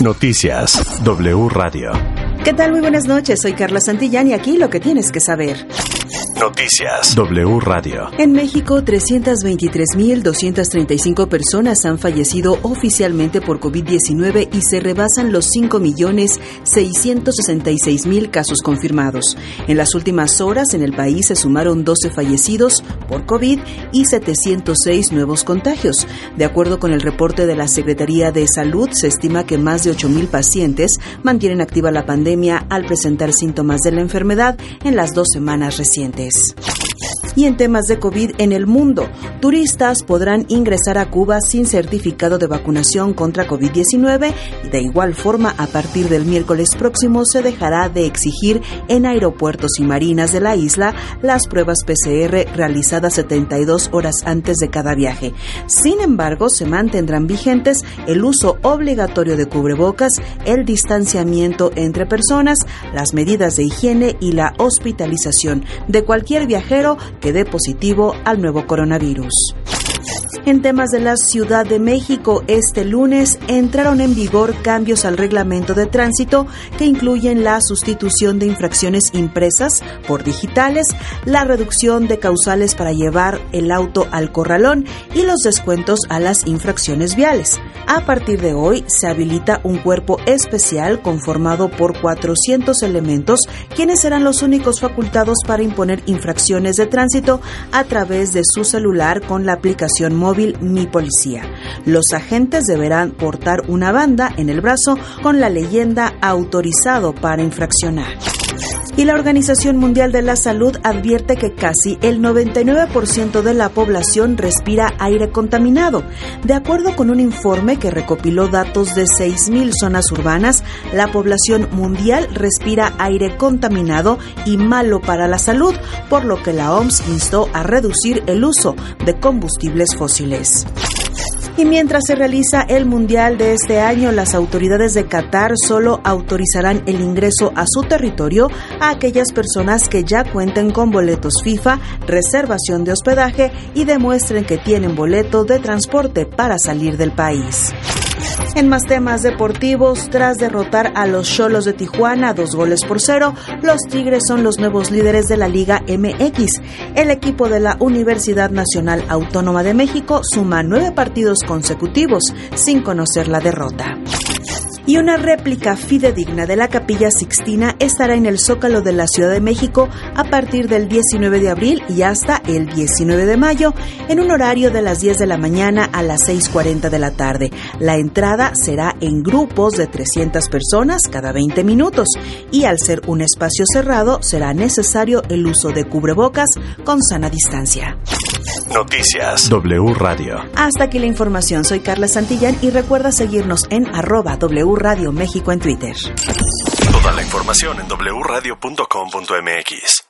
Noticias W Radio. ¿Qué tal? Muy buenas noches. Soy Carla Santillán y aquí lo que tienes que saber. Noticias W Radio. En México, 323.235 personas han fallecido oficialmente por COVID-19 y se rebasan los 5.666.000 casos confirmados. En las últimas horas, en el país se sumaron 12 fallecidos por COVID y 706 nuevos contagios. De acuerdo con el reporte de la Secretaría de Salud, se estima que más de 8.000 pacientes mantienen activa la pandemia al presentar síntomas de la enfermedad en las dos semanas recientes diferentes. Y en temas de COVID en el mundo, turistas podrán ingresar a Cuba sin certificado de vacunación contra COVID-19 y de igual forma a partir del miércoles próximo se dejará de exigir en aeropuertos y marinas de la isla las pruebas PCR realizadas 72 horas antes de cada viaje. Sin embargo, se mantendrán vigentes el uso obligatorio de cubrebocas, el distanciamiento entre personas, las medidas de higiene y la hospitalización de cualquier viajero que dé positivo al nuevo coronavirus. En temas de la Ciudad de México, este lunes entraron en vigor cambios al reglamento de tránsito que incluyen la sustitución de infracciones impresas por digitales, la reducción de causales para llevar el auto al corralón y los descuentos a las infracciones viales. A partir de hoy se habilita un cuerpo especial conformado por 400 elementos, quienes serán los únicos facultados para imponer infracciones de tránsito a través de su celular con la aplicación móvil Mi Policía. Los agentes deberán portar una banda en el brazo con la leyenda autorizado para infraccionar y la Organización Mundial de la Salud advierte que casi el 99% de la población respira aire contaminado. De acuerdo con un informe que recopiló datos de 6.000 zonas urbanas, la población mundial respira aire contaminado y malo para la salud, por lo que la OMS instó a reducir el uso de combustibles fósiles. Y mientras se realiza el Mundial de este año, las autoridades de Qatar solo autorizarán el ingreso a su territorio a aquellas personas que ya cuenten con boletos FIFA, reservación de hospedaje y demuestren que tienen boleto de transporte para salir del país. En más temas deportivos, tras derrotar a los Cholos de Tijuana dos goles por cero, los Tigres son los nuevos líderes de la Liga MX. El equipo de la Universidad Nacional Autónoma de México suma nueve partidos consecutivos sin conocer la derrota y una réplica fidedigna de la Capilla Sixtina estará en el Zócalo de la Ciudad de México a partir del 19 de abril y hasta el 19 de mayo en un horario de las 10 de la mañana a las 6.40 de la tarde. La entrada será en grupos de 300 personas cada 20 minutos y al ser un espacio cerrado será necesario el uso de cubrebocas con sana distancia. Noticias W Radio. Hasta aquí la información. Soy Carla Santillán y recuerda seguirnos en arroba W Radio México en Twitter. Toda la información en wradio.com.mx.